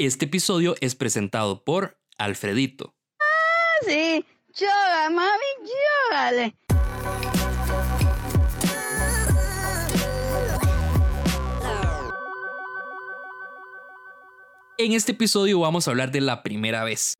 Este episodio es presentado por Alfredito. Ah, sí, llora, mami, llórale. En este episodio vamos a hablar de la primera vez.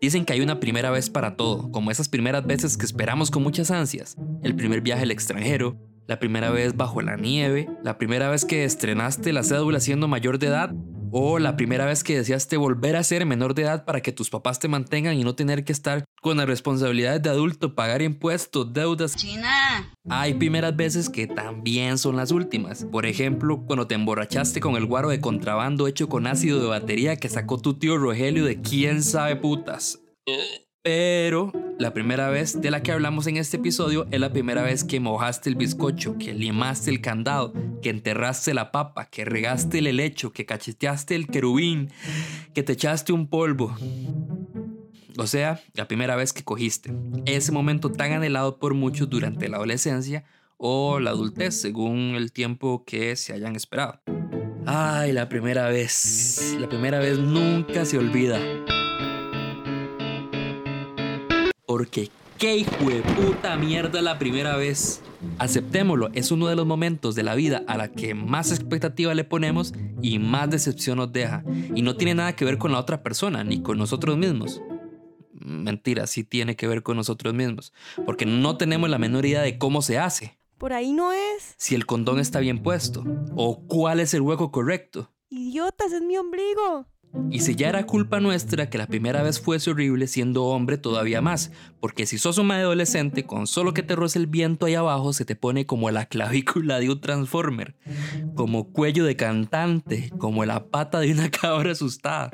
Dicen que hay una primera vez para todo, como esas primeras veces que esperamos con muchas ansias. El primer viaje al extranjero, la primera vez bajo la nieve, la primera vez que estrenaste la cédula siendo mayor de edad o la primera vez que deseaste volver a ser menor de edad para que tus papás te mantengan y no tener que estar con las responsabilidades de adulto, pagar impuestos, deudas. China. Hay primeras veces que también son las últimas. Por ejemplo, cuando te emborrachaste con el guaro de contrabando hecho con ácido de batería que sacó tu tío Rogelio de quién sabe putas. Pero la primera vez de la que hablamos en este episodio es la primera vez que mojaste el bizcocho, que limaste el candado, que enterraste la papa, que regaste el helecho, que cacheteaste el querubín, que te echaste un polvo. O sea, la primera vez que cogiste. Ese momento tan anhelado por muchos durante la adolescencia o la adultez, según el tiempo que se hayan esperado. Ay, la primera vez. La primera vez nunca se olvida. Porque qué hijo de puta mierda la primera vez. Aceptémoslo, es uno de los momentos de la vida a la que más expectativa le ponemos y más decepción nos deja. Y no tiene nada que ver con la otra persona, ni con nosotros mismos. Mentira, sí tiene que ver con nosotros mismos. Porque no tenemos la menor idea de cómo se hace. Por ahí no es. Si el condón está bien puesto. O cuál es el hueco correcto. Idiotas, es mi ombligo. Y si ya era culpa nuestra que la primera vez fuese horrible siendo hombre todavía más, porque si sos un adolescente con solo que te roce el viento ahí abajo se te pone como la clavícula de un transformer, como cuello de cantante, como la pata de una cabra asustada.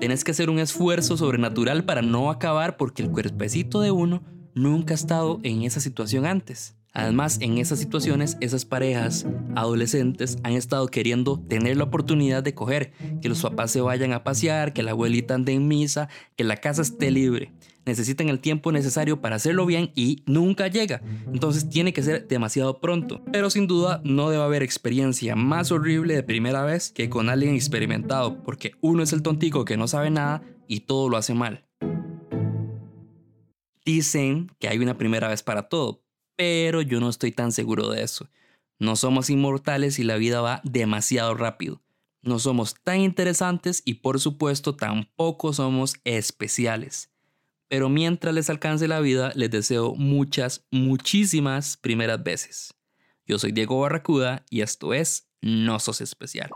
Tienes que hacer un esfuerzo sobrenatural para no acabar porque el cuerpecito de uno nunca ha estado en esa situación antes. Además, en esas situaciones, esas parejas adolescentes han estado queriendo tener la oportunidad de coger, que los papás se vayan a pasear, que la abuelita ande en misa, que la casa esté libre. Necesitan el tiempo necesario para hacerlo bien y nunca llega. Entonces tiene que ser demasiado pronto. Pero sin duda no debe haber experiencia más horrible de primera vez que con alguien experimentado, porque uno es el tontico que no sabe nada y todo lo hace mal. Dicen que hay una primera vez para todo, pero yo no estoy tan seguro de eso. No somos inmortales y la vida va demasiado rápido. No somos tan interesantes y por supuesto tampoco somos especiales. Pero mientras les alcance la vida, les deseo muchas, muchísimas primeras veces. Yo soy Diego Barracuda y esto es No Sos Especial.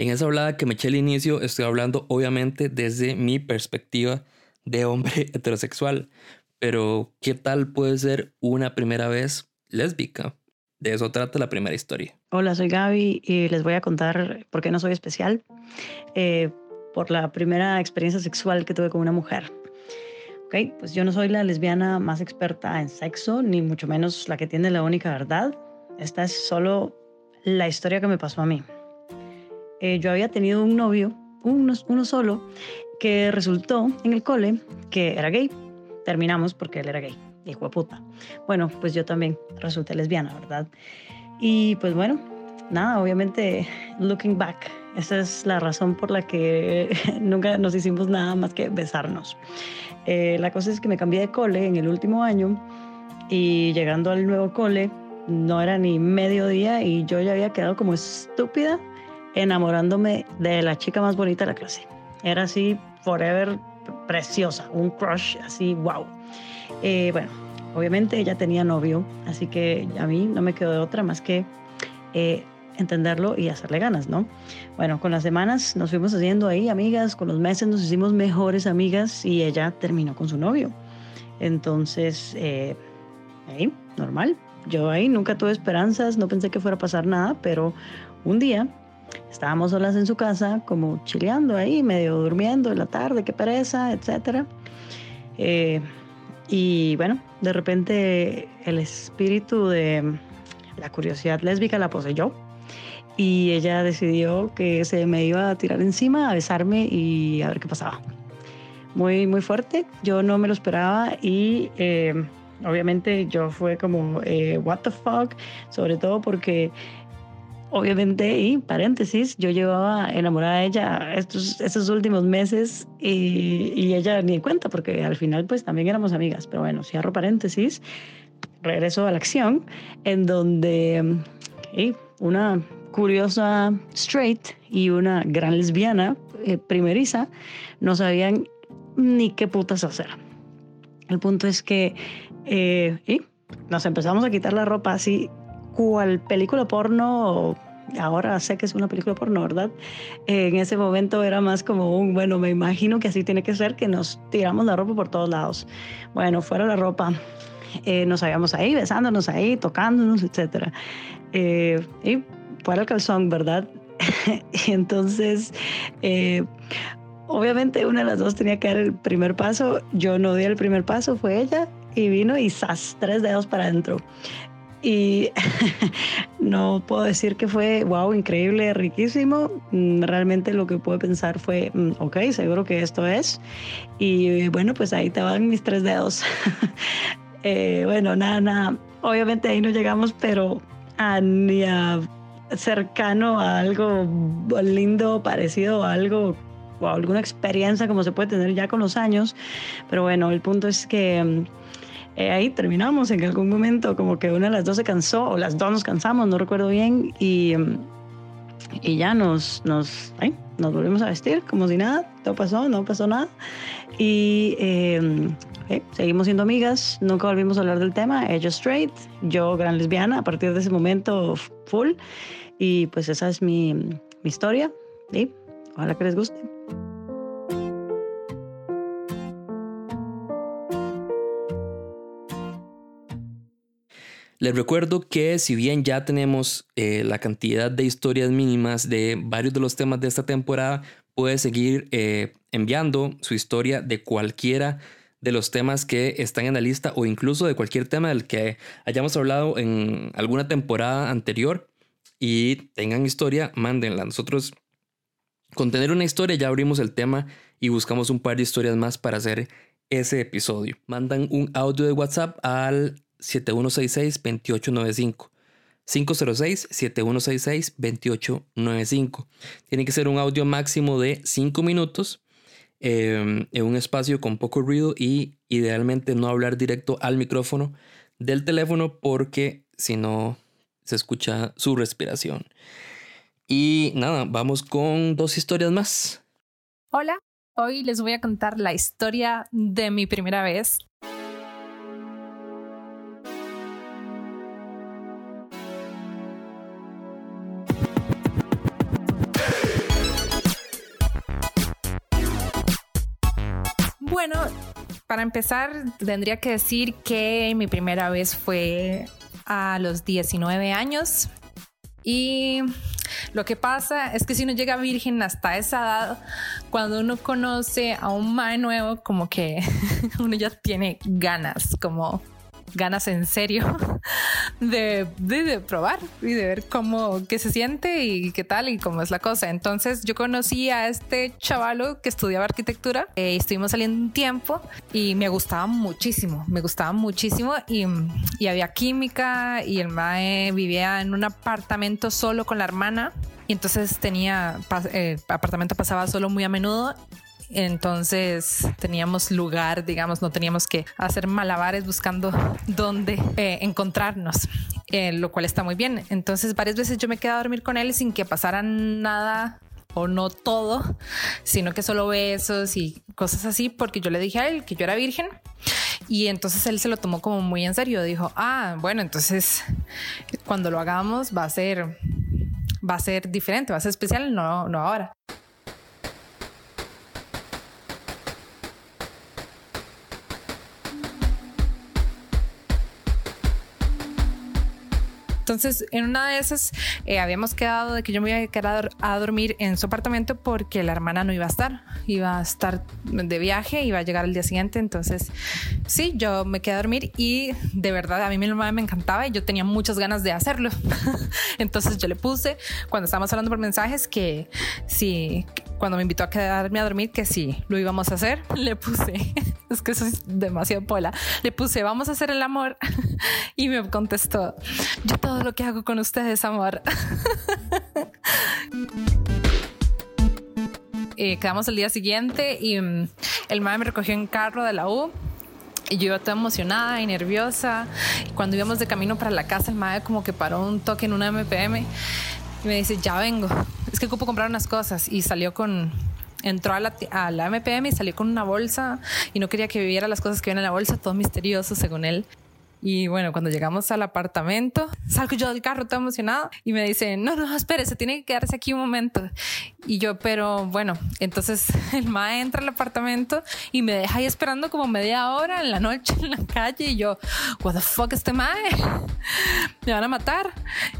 En esa hablada que me eché al inicio, estoy hablando obviamente desde mi perspectiva de hombre heterosexual. Pero, ¿qué tal puede ser una primera vez lésbica? De eso trata la primera historia. Hola, soy Gaby y les voy a contar por qué no soy especial. Eh, por la primera experiencia sexual que tuve con una mujer. Ok, pues yo no soy la lesbiana más experta en sexo, ni mucho menos la que tiene la única verdad. Esta es solo la historia que me pasó a mí. Eh, yo había tenido un novio, uno, solo, que resultó en el cole que era gay. Terminamos porque él era gay, hijo de puta. Bueno, pues yo también resulté lesbiana, ¿verdad? Y pues bueno, nada, obviamente, looking back, esa es la razón por la que nunca nos hicimos nada más que besarnos. Eh, la cosa es que me cambié de cole en el último año y llegando al nuevo cole no era ni mediodía y yo ya había quedado como estúpida enamorándome de la chica más bonita de la clase. Era así, forever, preciosa, un crush así, wow. Eh, bueno, obviamente ella tenía novio, así que a mí no me quedó de otra más que eh, entenderlo y hacerle ganas, ¿no? Bueno, con las semanas nos fuimos haciendo ahí amigas, con los meses nos hicimos mejores amigas y ella terminó con su novio. Entonces, eh, normal. Yo ahí nunca tuve esperanzas, no pensé que fuera a pasar nada, pero un día Estábamos solas en su casa, como chileando ahí, medio durmiendo en la tarde, qué pereza, etc. Eh, y bueno, de repente el espíritu de, la curiosidad lésbica la poseyó y ella decidió que se me iba a tirar encima, a besarme y a ver qué pasaba. Muy, muy fuerte, yo no me lo esperaba y eh, obviamente yo fue como, eh, what the fuck, sobre todo porque obviamente, y paréntesis, yo llevaba enamorada de ella estos, estos últimos meses y, y, ella ni cuenta, porque al final pues también éramos amigas. Pero bueno, cierro paréntesis, regreso a la acción, en donde y una curiosa straight y una gran lesbiana eh, primeriza no sabían ni qué putas hacer. El punto es que eh, y nos empezamos a quitar la ropa así cual película porno, ahora sé que es una película porno, ¿verdad? en ese momento era más como un, bueno, me imagino que así tiene que ser, que nos tiramos la ropa por todos lados. Bueno, fuera la ropa, eh, nos habíamos ahí, besándonos ahí, tocándonos, etc. Eh, y fuera el calzón, ¿verdad? y entonces, eh, obviamente una de las dos tenía que dar el primer paso, yo no di el primer paso, fue ella, y vino y ¡zas! Tres dedos para adentro. Y no puedo decir que fue, wow, increíble, riquísimo. Mm, realmente lo que puedo pensar fue, mm, ok, seguro que esto es. Y bueno, pues ahí te van mis tres dedos. eh, bueno, nada, nada. Obviamente ahí no llegamos, pero a, ni a cercano a algo lindo, parecido a algo o alguna experiencia como se puede tener ya con los años. Pero bueno, el punto es que mm, eh, ahí terminamos en algún momento, como que una de las dos se cansó, o las dos nos cansamos, no recuerdo bien, y, y ya nos, nos, nos volvimos a vestir como si nada, todo pasó, no pasó nada. Y eh, seguimos siendo amigas, nunca volvimos a hablar del tema, ella straight, yo gran lesbiana, a partir de ese momento full, y pues esa es mi, mi historia, y ojalá que les guste. Les recuerdo que si bien ya tenemos eh, la cantidad de historias mínimas de varios de los temas de esta temporada, puede seguir eh, enviando su historia de cualquiera de los temas que están en la lista o incluso de cualquier tema del que hayamos hablado en alguna temporada anterior y tengan historia, mándenla. Nosotros con tener una historia ya abrimos el tema y buscamos un par de historias más para hacer ese episodio. Mandan un audio de WhatsApp al 7166-2895. 506-7166-2895. Tiene que ser un audio máximo de 5 minutos em, en un espacio con poco ruido y idealmente no hablar directo al micrófono del teléfono porque si no se escucha su respiración. Y nada, vamos con dos historias más. Hola, hoy les voy a contar la historia de mi primera vez Bueno, para empezar, tendría que decir que mi primera vez fue a los 19 años. Y lo que pasa es que si uno llega virgen hasta esa edad, cuando uno conoce a un mae nuevo, como que uno ya tiene ganas, como ganas en serio de, de, probar y de ver cómo, qué se siente y qué tal y cómo es la cosa. Entonces yo conocí a este chavalo que estudiaba arquitectura, eh, estuvimos saliendo un tiempo y me gustaba muchísimo, me gustaba muchísimo y, y había química y el mae vivía en un apartamento solo con la hermana y entonces tenía, eh, apartamento pasaba solo muy a menudo entonces teníamos lugar, digamos, no teníamos que hacer malabares buscando dónde eh, encontrarnos, eh, lo cual está muy bien. Entonces varias veces yo me quedé a dormir con él sin que pasara nada o no todo, sino que solo besos y cosas así, porque yo le dije a él que yo era virgen y entonces él se lo tomó como muy en serio. Dijo, ah, bueno, entonces cuando lo hagamos va a ser, va a ser diferente, va a ser especial, no, no ahora. Entonces, en una de esas, eh, habíamos quedado de que yo me iba a quedar a dormir en su apartamento porque la hermana no iba a estar, iba a estar de viaje, iba a llegar al día siguiente. Entonces, sí, yo me quedé a dormir y de verdad a mí mi mamá me encantaba y yo tenía muchas ganas de hacerlo. Entonces, yo le puse, cuando estábamos hablando por mensajes, que si cuando me invitó a quedarme a dormir, que sí, lo íbamos a hacer, le puse, es que eso es demasiado pola, le puse, vamos a hacer el amor. Y me contestó, yo todo lo que hago con ustedes, amor. Eh, quedamos el día siguiente y mm, el madre me recogió en carro de la U. Y yo iba toda emocionada y nerviosa. Y cuando íbamos de camino para la casa, el madre como que paró un toque en una MPM y me dice, ya vengo. Es que ocupo comprar unas cosas. Y salió con, entró a la, a la MPM y salió con una bolsa y no quería que viviera las cosas que vienen en la bolsa, todo misterioso según él. Y bueno, cuando llegamos al apartamento, salgo yo del carro todo emocionado y me dice, no, no, espérese, tiene que quedarse aquí un momento. Y yo, pero bueno, entonces el mae entra al apartamento y me deja ahí esperando como media hora en la noche en la calle y yo, what the fuck, este mae, me van a matar.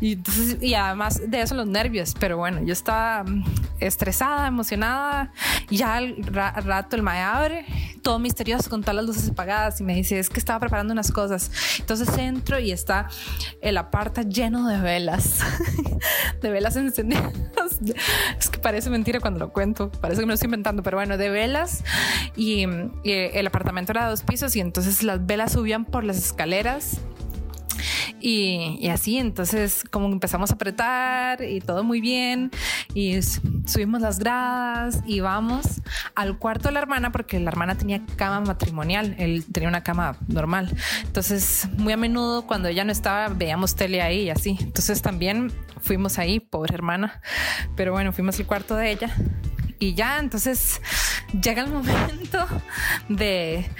Y, entonces, y además de eso los nervios, pero bueno, yo estaba mm, estresada, emocionada. Y ya al ra rato el mae abre, todo misterioso con todas las luces apagadas y me dice, es que estaba preparando unas cosas. Entonces entro y está el aparta lleno de velas, de velas encendidas. Es que parece mentira cuando lo cuento, parece que me lo estoy inventando, pero bueno, de velas y, el apartamento era de dos pisos y entonces las velas subían por las escaleras y, y, así, entonces como empezamos a apretar y todo muy bien y subimos las gradas y vamos al cuarto de la hermana porque la hermana tenía cama matrimonial, él tenía una cama normal. Entonces muy a menudo cuando ella no estaba veíamos tele ahí y así. Entonces también fuimos ahí, pobre hermana. Pero bueno, fuimos al cuarto de ella y ya, entonces llega el momento de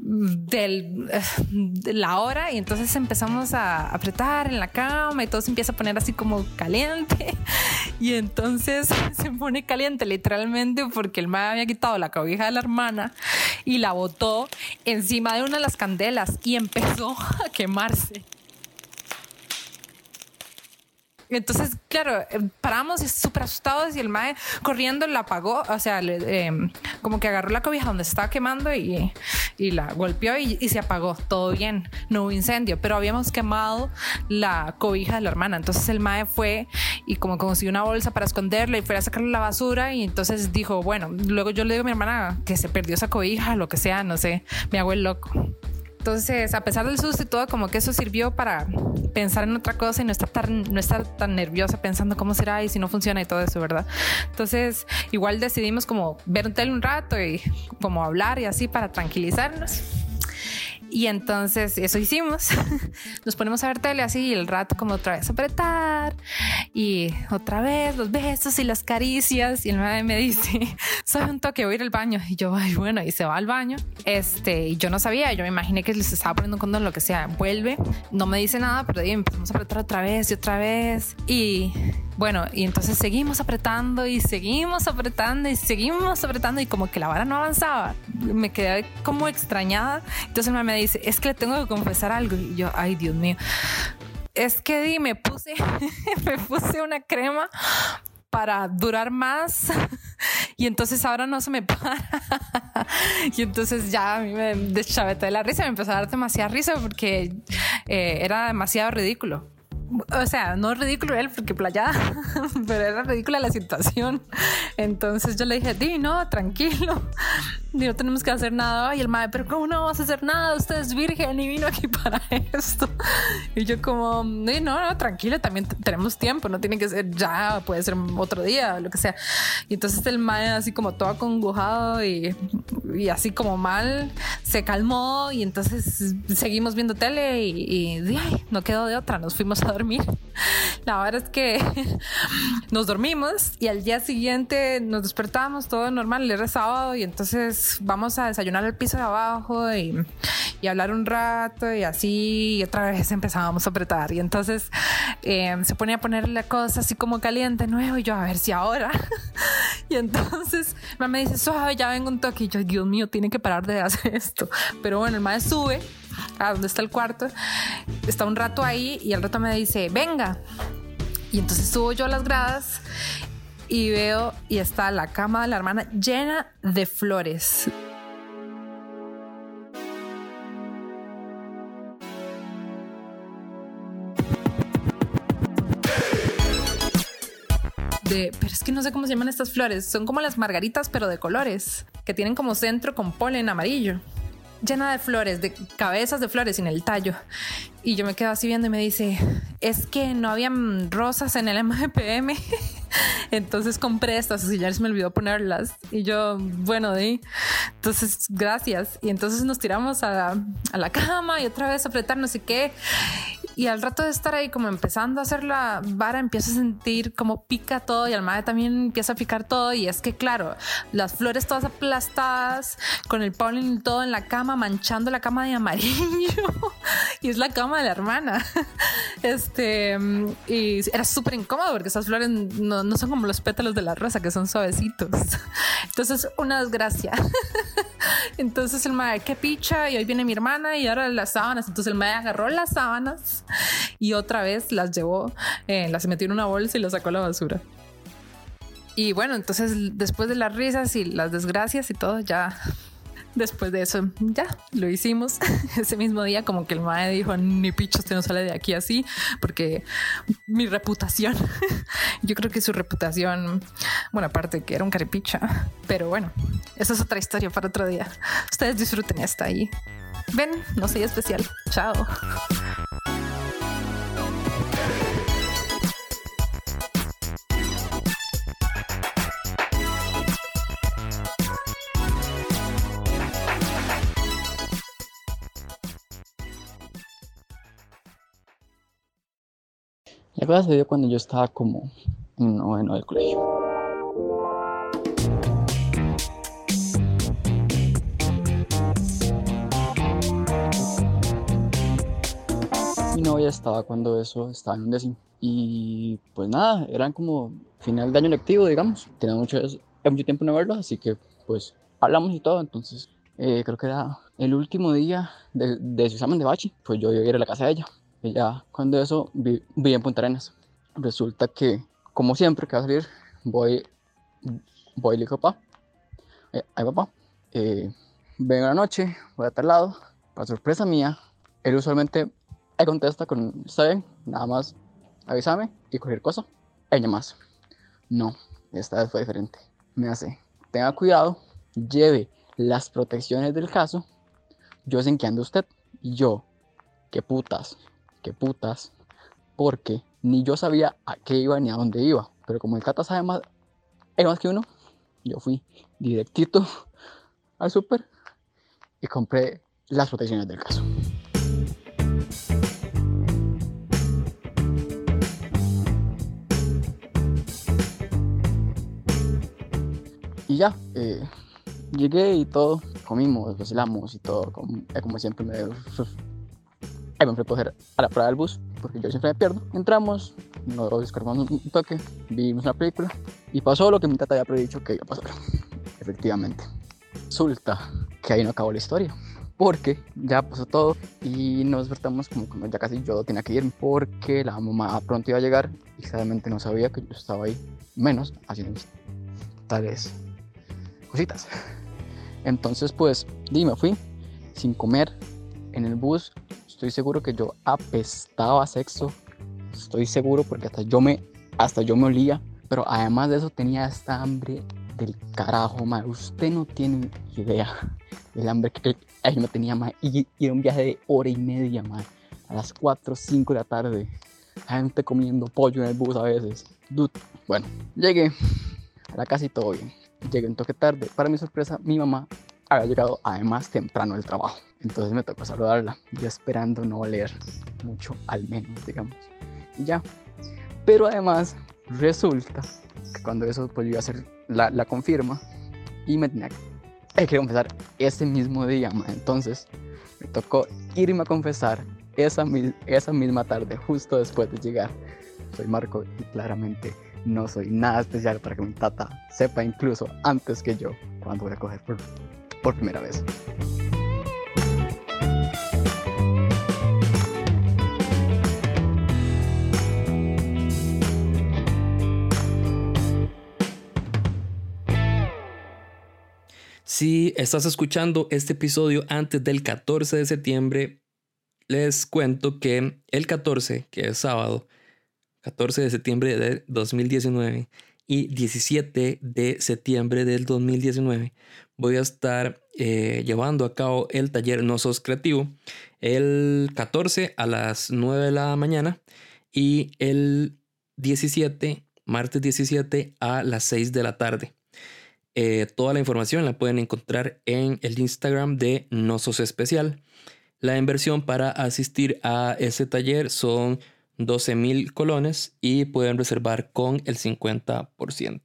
del, de la hora y entonces empezamos a apretar en la cama y todo se empieza a poner así como caliente y entonces se pone caliente literalmente porque el mae había quitado la cobija de la hermana y la botó encima de una de las candelas y empezó a quemarse. Entonces, claro, eh, paramos súper asustados y el mae corriendo la apagó, o sea, le, eh, como que agarró la cobija donde estaba quemando y, la golpeó y, y, se apagó. Todo bien, no hubo incendio, pero habíamos quemado la cobija de la hermana. Entonces el mae fue y como consiguió una bolsa para esconderla y fue a sacarle la basura y entonces dijo, bueno, luego yo le digo a mi hermana que se perdió esa cobija, lo que sea, no sé, me hago el loco. Entonces, a pesar del susto y todo, como que eso sirvió para pensar en otra cosa y no estar tan, no estar tan nerviosa pensando cómo será y si no funciona y todo eso, ¿verdad? Entonces, igual decidimos como ver un tele un rato y como hablar y así para tranquilizarnos. Y entonces eso hicimos. Nos ponemos a ver tele así y el rato como otra vez apretar y otra vez los besos y las caricias y el madre me dice, soy un toque, voy a ir al baño. Y yo, ay, bueno, y se va al baño. Este, y yo no sabía, yo me imaginé que les estaba poniendo un condón, lo que sea. Vuelve, no me dice nada, pero ahí empezamos a apretar otra vez y otra vez. Y bueno, y entonces seguimos apretando y seguimos apretando y seguimos apretando y como que la vara no avanzaba. Me quedé como extrañada. Entonces me dice, es que le tengo que confesar algo. Y yo, ay, Dios mío. Es que di, me puse, me puse una crema para durar más y entonces ahora no se me para y entonces ya a mí me deschaveté de la risa me empezó a dar demasiada risa porque eh, era demasiado ridículo o sea, no ridículo él porque playa, pero era ridícula la situación. Entonces yo le dije, di, no, tranquilo, no tenemos que hacer nada. Y el madre, pero ¿cómo no vamos a hacer nada? Usted es virgen y vino aquí para esto. Y yo como, no, no, tranquilo, también tenemos tiempo, no tiene que ser ya, puede ser otro día, lo que sea. Y entonces el madre así como todo acongojado y, y así como mal, se calmó y entonces seguimos viendo tele y, y ay, no quedó de otra, nos fuimos a dormir. La verdad es que nos dormimos y al día siguiente nos despertamos todo normal, era sábado y entonces vamos a desayunar al piso de abajo y, hablar un rato y así y otra vez empezábamos a apretar. Y entonces eh, se ponía a poner la cosa así como caliente nuevo y yo a ver si ahora y entonces me dice suave ya vengo un toque y yo Dios mío tiene que parar de hacer esto pero bueno el maestro sube a donde está el cuarto, está un rato ahí y al rato me dice, venga. Y entonces subo yo a las gradas y veo y está la cama de la hermana llena de flores. De, pero es que no sé cómo se llaman estas flores. Son como las margaritas, pero de colores, que tienen como centro con polen amarillo llena de flores, de cabezas de flores sin el tallo. Y yo me quedo así viendo y me dice, es que no habían rosas en el MGPM. Entonces compré estas y ya se me olvidó ponerlas. Y yo, bueno, de entonces gracias. Y entonces nos tiramos a, a la cama y otra vez apretar no sé qué. Y al rato de estar ahí como empezando a hacer la vara, empiezo a sentir como pica todo y al madre también empieza a picar todo. Y es que, claro, las flores todas aplastadas, con el polen todo en la cama, manchando la cama de amarillo. y es la cama de la hermana. Este, y era súper incómodo porque esas flores no, no son como los pétalos de la rosa, que son suavecitos. Entonces, una desgracia. Entonces el madre, qué picha, y hoy viene mi hermana y ahora las sábanas. Entonces el madre agarró las sábanas y otra vez las llevó, eh, las metió en una bolsa y las sacó a la basura. Y bueno, entonces después de las risas y las desgracias y todo, ya después de eso, ya lo hicimos. Ese mismo día, como que el mae dijo: Ni picho, usted no sale de aquí así, porque mi reputación, yo creo que su reputación, bueno, aparte que era un caripicha, pero bueno, esa es otra historia para otro día. Ustedes disfruten esta ahí. Ven, no soy especial. Chao. Cosa se dio cuando yo estaba como en noveno del colegio. Mi novia estaba cuando eso estaba en un décimo. Y pues nada, eran como final de año lectivo, digamos. Tenía mucho, mucho tiempo no verlo, así que pues hablamos y todo. Entonces eh, creo que era el último día de, de su examen de bachi. Pues yo iba a ir a la casa de ella. Y ya cuando eso vi, vi en Punta Arenas. Resulta que, como siempre que va a salir, voy, voy le digo, papá, eh, ay papá, eh, vengo la noche, voy a tal lado. Para sorpresa mía, él usualmente me contesta con, está bien, nada más avísame y cualquier cosa, ella más. No, esta vez fue diferente. Me hace, tenga cuidado, lleve las protecciones del caso, yo sé en qué anda usted. Y yo, qué putas, qué putas, porque ni yo sabía a qué iba ni a dónde iba. Pero como el Cata sabe más, es más que uno, yo fui directito al súper y compré las protecciones del caso. Y ya, eh, llegué y todo, comimos, vacilamos y todo, como, eh, como siempre me, Ahí me fui a coger a la prueba del bus, porque yo siempre me pierdo. Entramos, nos descargamos un toque, vimos una película y pasó lo que mi tata había predicho que iba a pasar. Efectivamente. Resulta que ahí no acabó la historia. Porque ya pasó todo y nos despertamos como cuando ya casi yo tenía que ir porque la mamá pronto iba a llegar y claramente no sabía que yo estaba ahí, menos haciendo tales cositas. Entonces pues, dime, fui sin comer en el bus estoy seguro que yo apestaba sexo. Estoy seguro porque hasta yo me, hasta yo me olía. Pero además de eso tenía esta hambre del carajo, ma. Usted no tiene idea del hambre que yo me tenía, ma. Y, era un viaje de hora y media, ma. A las 4 o 5 de la tarde. Gente comiendo pollo en el bus a veces. Dude. Bueno, llegué a la casa y todo bien. Llegué un toque tarde. Para mi sorpresa, mi mamá había llegado además temprano del trabajo. Entonces me tocó saludarla, yo esperando no oler mucho al menos, digamos. Y ya. Pero además resulta que cuando eso pues yo iba a hacer la, la confirma y me tenía que, que confesar ese mismo día, entonces me tocó irme a confesar esa, esa misma tarde, justo después de llegar. Soy Marco y claramente no soy nada especial para que mi tata sepa incluso antes que yo cuando voy a coger por, por primera vez. Si estás escuchando este episodio antes del 14 de septiembre, les cuento que el 14, que es sábado, 14 de septiembre de 2019 y 17 de septiembre del 2019, voy a estar eh, llevando a cabo el taller No Sos Creativo el 14 a las 9 de la mañana y el 17, martes 17 a las 6 de la tarde. Eh, toda la información la pueden encontrar en el Instagram de No Sos Especial. La inversión para asistir a ese taller son 12 mil colones y pueden reservar con el 50%.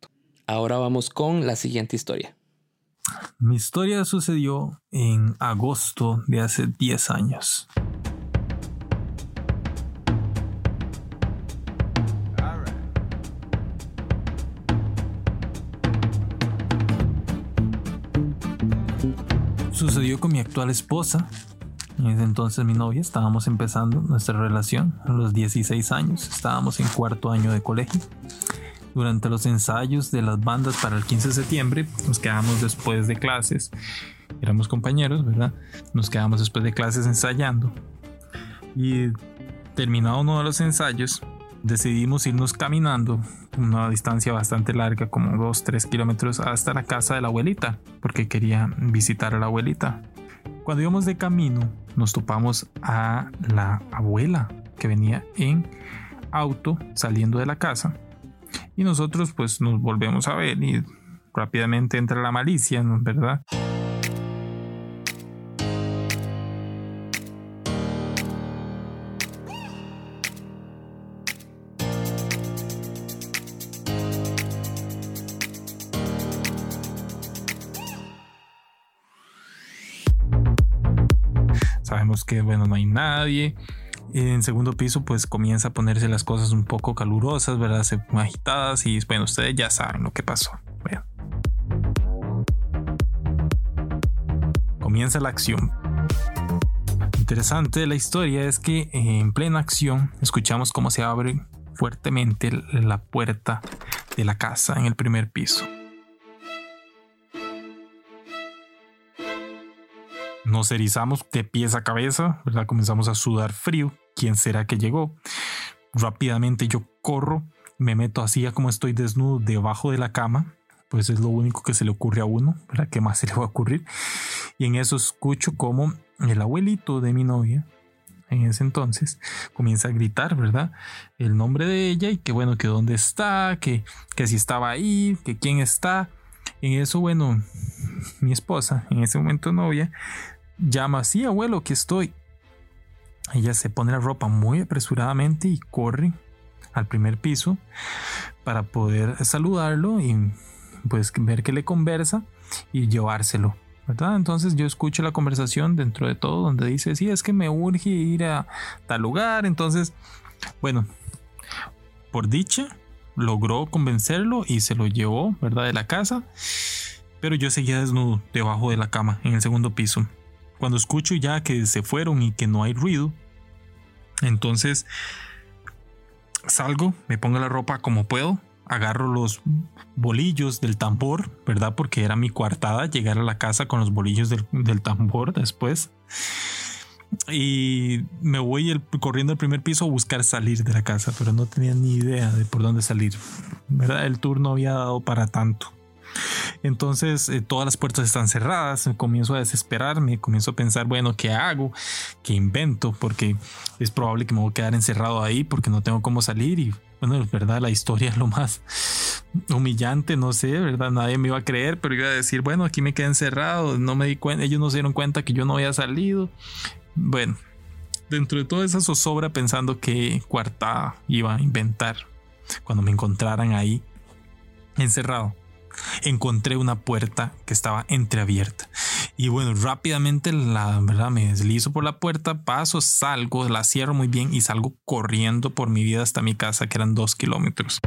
Ahora vamos con la siguiente historia. Mi historia sucedió en agosto de hace 10 años. Sucedió con mi actual esposa, en ese entonces mi novia, estábamos empezando nuestra relación a los 16 años, estábamos en cuarto año de colegio. Durante los ensayos de las bandas para el 15 de septiembre, nos quedamos después de clases, éramos compañeros, ¿verdad? Nos quedamos después de clases ensayando. Y terminado uno de los ensayos, decidimos irnos caminando una distancia bastante larga, como 2-3 kilómetros, hasta la casa de la abuelita, porque quería visitar a la abuelita. Cuando íbamos de camino, nos topamos a la abuela que venía en auto saliendo de la casa y nosotros pues nos volvemos a ver y rápidamente entra la malicia, ¿verdad? Bueno, no hay nadie. En segundo piso, pues comienza a ponerse las cosas un poco calurosas, ¿verdad? Se agitadas y, bueno, ustedes ya saben lo que pasó. Comienza la acción. Interesante de la historia es que en plena acción escuchamos cómo se abre fuertemente la puerta de la casa en el primer piso. Nos erizamos de pies a cabeza, ¿verdad? Comenzamos a sudar frío. ¿Quién será que llegó? Rápidamente yo corro, me meto así como estoy desnudo debajo de la cama, pues es lo único que se le ocurre a uno, ¿verdad? ¿Qué más se le va a ocurrir? Y en eso escucho como el abuelito de mi novia, en ese entonces, comienza a gritar, ¿verdad? El nombre de ella y que bueno, que dónde está, que, que si estaba ahí, que quién está. En eso, bueno, mi esposa, en ese momento novia, llama, sí, abuelo, que estoy. Ella se pone la ropa muy apresuradamente y corre al primer piso para poder saludarlo y pues ver que le conversa y llevárselo. ¿verdad? Entonces yo escucho la conversación dentro de todo donde dice, sí, es que me urge ir a tal lugar. Entonces, bueno, por dicha, logró convencerlo y se lo llevó, ¿verdad? De la casa. Pero yo seguía desnudo debajo de la cama en el segundo piso. Cuando escucho ya que se fueron y que no hay ruido, entonces salgo, me pongo la ropa como puedo, agarro los bolillos del tambor, ¿verdad? Porque era mi coartada llegar a la casa con los bolillos del, tambor después. Y me voy corriendo al primer piso a buscar salir de la casa, pero no tenía ni idea de por dónde salir. ¿verdad? El tour no había dado para tanto. Entonces eh, todas las puertas están cerradas, comienzo a desesperarme, comienzo a pensar, bueno, ¿qué hago? ¿Qué invento? Porque es probable que me voy a quedar encerrado ahí porque no tengo cómo salir y bueno, es verdad, la historia es lo más humillante, no sé, ¿verdad? Nadie me iba a creer, pero iba a decir, bueno, aquí me quedé encerrado, no me di cuenta, ellos no se dieron cuenta que yo no había salido. Bueno, dentro de toda esa zozobra pensando que cuarta iba a inventar cuando me encontraran ahí encerrado encontré una puerta que estaba entreabierta. Y bueno, rápidamente la verdad me deslizo por la puerta, paso, salgo, la cierro muy bien y salgo corriendo por mi vida hasta mi casa, que eran dos kilómetros.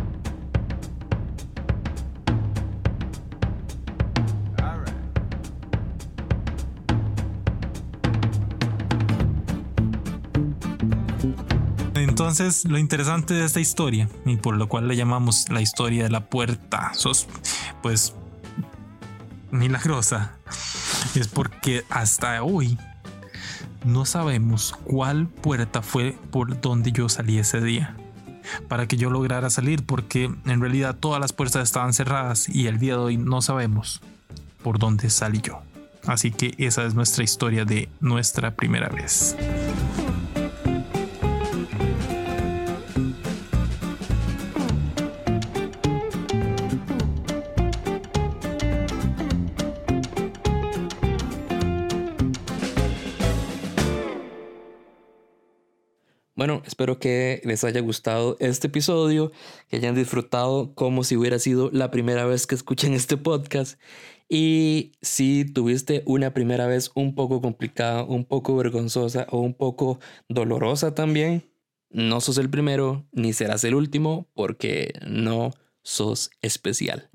Entonces, lo interesante de esta historia, y por lo cual le llamamos la historia de la puerta, sos, pues milagrosa es porque hasta hoy no sabemos cuál puerta fue por donde yo salí ese día para que yo lograra salir porque en realidad todas las puertas estaban cerradas y el día de hoy no sabemos por dónde salí yo. Así que esa es nuestra historia de nuestra primera vez. Bueno, espero que les haya gustado este episodio, que hayan disfrutado como si hubiera sido la primera vez que escuchen este podcast. Y si tuviste una primera vez un poco complicada, un poco vergonzosa o un poco dolorosa también, no sos el primero ni serás el último porque no sos especial.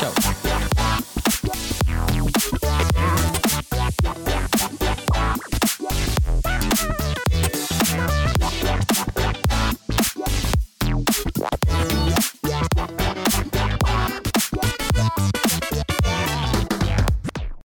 Chao.